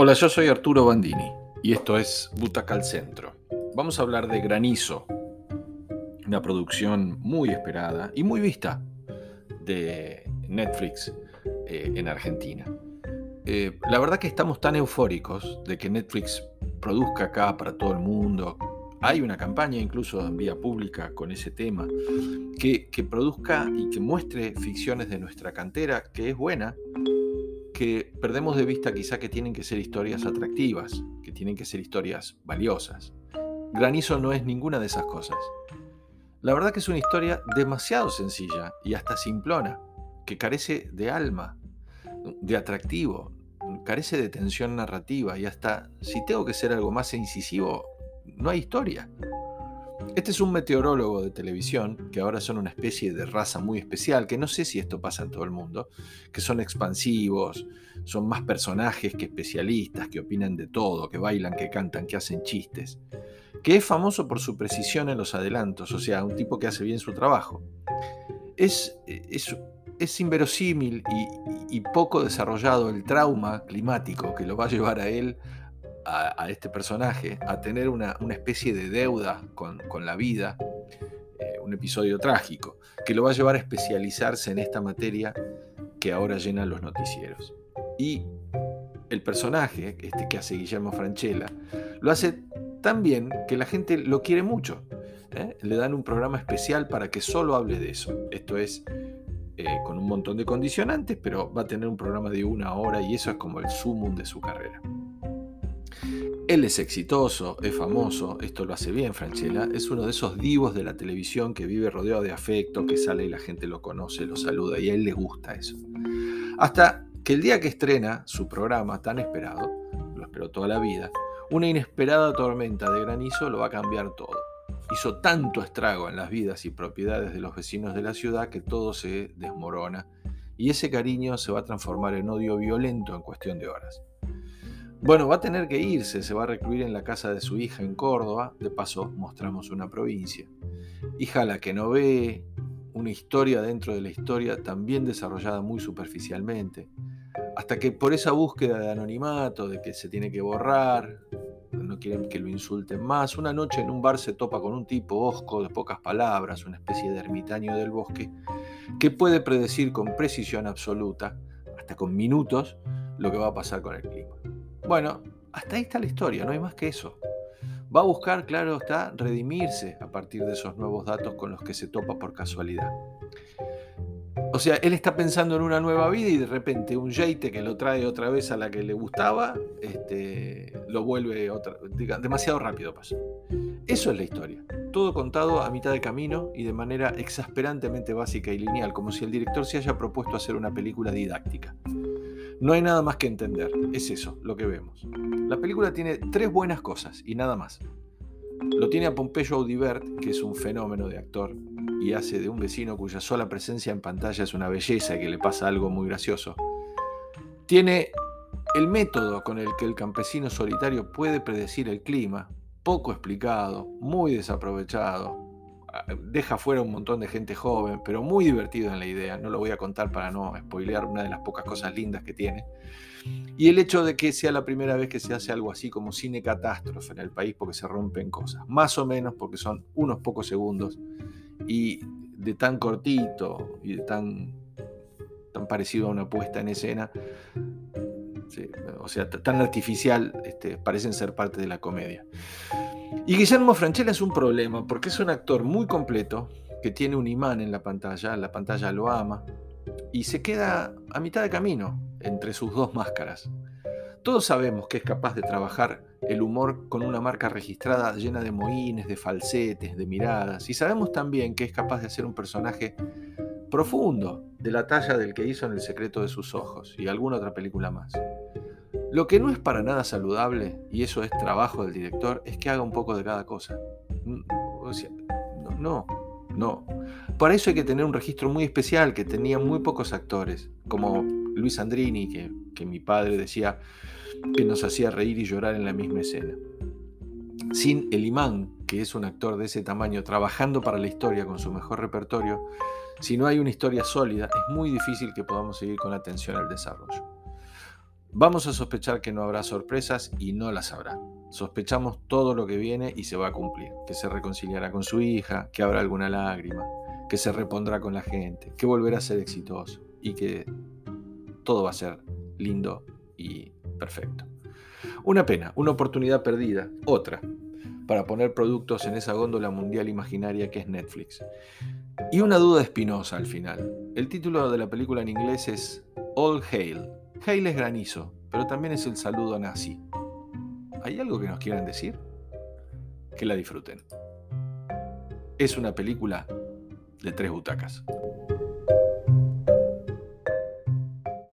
Hola, yo soy Arturo Bandini y esto es Butaca al Centro. Vamos a hablar de Granizo, una producción muy esperada y muy vista de Netflix eh, en Argentina. Eh, la verdad que estamos tan eufóricos de que Netflix produzca acá para todo el mundo. Hay una campaña incluso en vía pública con ese tema, que, que produzca y que muestre ficciones de nuestra cantera, que es buena, que perdemos de vista quizá que tienen que ser historias atractivas, que tienen que ser historias valiosas. Granizo no es ninguna de esas cosas. La verdad que es una historia demasiado sencilla y hasta simplona, que carece de alma, de atractivo, carece de tensión narrativa y hasta si tengo que ser algo más incisivo, no hay historia. Este es un meteorólogo de televisión, que ahora son una especie de raza muy especial, que no sé si esto pasa en todo el mundo, que son expansivos, son más personajes que especialistas, que opinan de todo, que bailan, que cantan, que hacen chistes, que es famoso por su precisión en los adelantos, o sea, un tipo que hace bien su trabajo. Es, es, es inverosímil y, y poco desarrollado el trauma climático que lo va a llevar a él a, este personaje a tener una, especie de deuda con, la vida, eh, un episodio trágico, que lo va a llevar a especializarse en esta materia que ahora llena los noticieros. Y el personaje, este que hace Guillermo Franchella, lo hace tan bien que la gente lo quiere mucho. ¿eh? Le dan un programa especial para que solo hable de eso. Esto es eh, con un montón de condicionantes, pero va a tener un programa de una hora y eso es como el sumum de su carrera. Él es exitoso, es famoso, esto lo hace bien Franchella, es uno de esos divos de la televisión que vive rodeado de afecto, que sale y la gente lo conoce, lo saluda y a él le gusta eso. Hasta que el día que estrena su programa tan esperado, lo esperó toda la vida, una inesperada tormenta de granizo lo va a cambiar todo. Hizo tanto estrago en las vidas y propiedades de los vecinos de la ciudad que todo se desmorona y ese cariño se va a transformar en odio violento en cuestión de horas. Bueno, va a tener que irse, se va a recluir en la casa de su hija en Córdoba, de paso mostramos una provincia. Hija la que no ve, una historia dentro de la historia también desarrollada muy superficialmente, hasta que por esa búsqueda de anonimato, de que se tiene que borrar, no quieren que lo insulten más, una noche en un bar se topa con un tipo osco de pocas palabras, una especie de ermitaño del bosque, que puede predecir con precisión absoluta, hasta con minutos, lo que va a pasar con el clima. Bueno, hasta ahí está la historia, no hay más que eso. Va a buscar, claro está, redimirse a partir de esos nuevos datos con los que se topa por casualidad. O sea, él está pensando en una nueva vida y de repente un jeite que lo trae otra vez a la que le gustaba, este, lo vuelve otra, demasiado rápido pasa. Eso es la historia. Todo contado a mitad de camino y de manera exasperantemente básica y lineal, como si el director se haya propuesto hacer una película didáctica. No hay nada más que entender, es eso lo que vemos. La película tiene tres buenas cosas y nada más. Lo tiene a Pompeyo Audibert, que es un fenómeno de actor y hace de un vecino cuya sola presencia en pantalla es una belleza y que le pasa algo muy gracioso. Tiene el método con el que el campesino solitario puede predecir el clima, poco explicado, muy desaprovechado, deja fuera un montón de gente joven, pero muy divertido en la idea. No lo voy a contar para no spoilear una de las pocas cosas lindas que tiene. Y el hecho de que sea la primera vez que se hace algo así como cine catástrofe en el país porque se rompen cosas, más o menos porque son unos pocos segundos y de tan cortito y de tan, tan parecido a una puesta en escena, o sea, tan artificial, este, parecen ser parte de la comedia. Y Guillermo Franchella es un problema porque es un actor muy completo que tiene un imán en la pantalla, la pantalla lo ama y se queda a mitad de camino entre sus dos máscaras. Todos sabemos que es capaz de trabajar el humor con una marca registrada llena de mohines, de falsetes, de miradas y sabemos también que es capaz de hacer un personaje profundo de la talla del que hizo en El secreto de sus ojos y alguna otra película más. Lo que no es para nada saludable, y eso es trabajo del director, es que haga un poco de cada cosa. Mm, no, no, Para eso hay que tener un registro muy especial que tenía muy pocos actores, como Luis Andrini, que, que mi padre decía que nos hacía reír y llorar en la misma escena. Sin el imán, que es un actor de ese tamaño, trabajando para la historia con su mejor repertorio, si no hay una historia sólida, es muy difícil que podamos seguir con atención al desarrollo. Vamos a sospechar que no habrá sorpresas y no las habrá. Sospechamos todo lo que viene y se va a cumplir. Que se reconciliará con su hija, que habrá alguna lágrima, que se repondrá con la gente, que volverá a ser exitoso y que todo va a ser lindo y perfecto. Una pena, una oportunidad perdida, otra, para poner productos en esa góndola mundial imaginaria que es Netflix. Y una duda espinosa al final. El título de la película en inglés es All Hail. Hail es granizo, pero también es el saludo nazi. ¿Hay algo que nos quieran decir? Que la disfruten. Es una película de tres butacas.